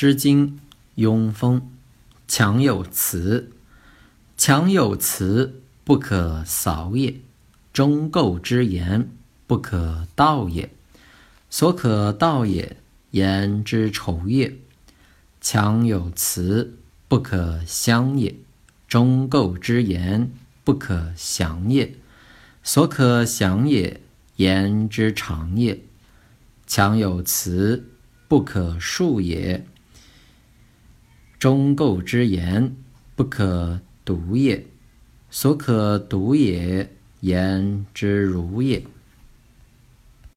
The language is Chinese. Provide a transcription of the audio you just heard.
诗经·雍风，强有辞。强有辞，不可扫也；忠构之言，不可道也。所可道也，言之丑也。强有辞，不可相也；忠构之言，不可详也。所可详也，言之长也。强有辞，不可恕也；忠构之言，不可读也。所可读也，言之如也。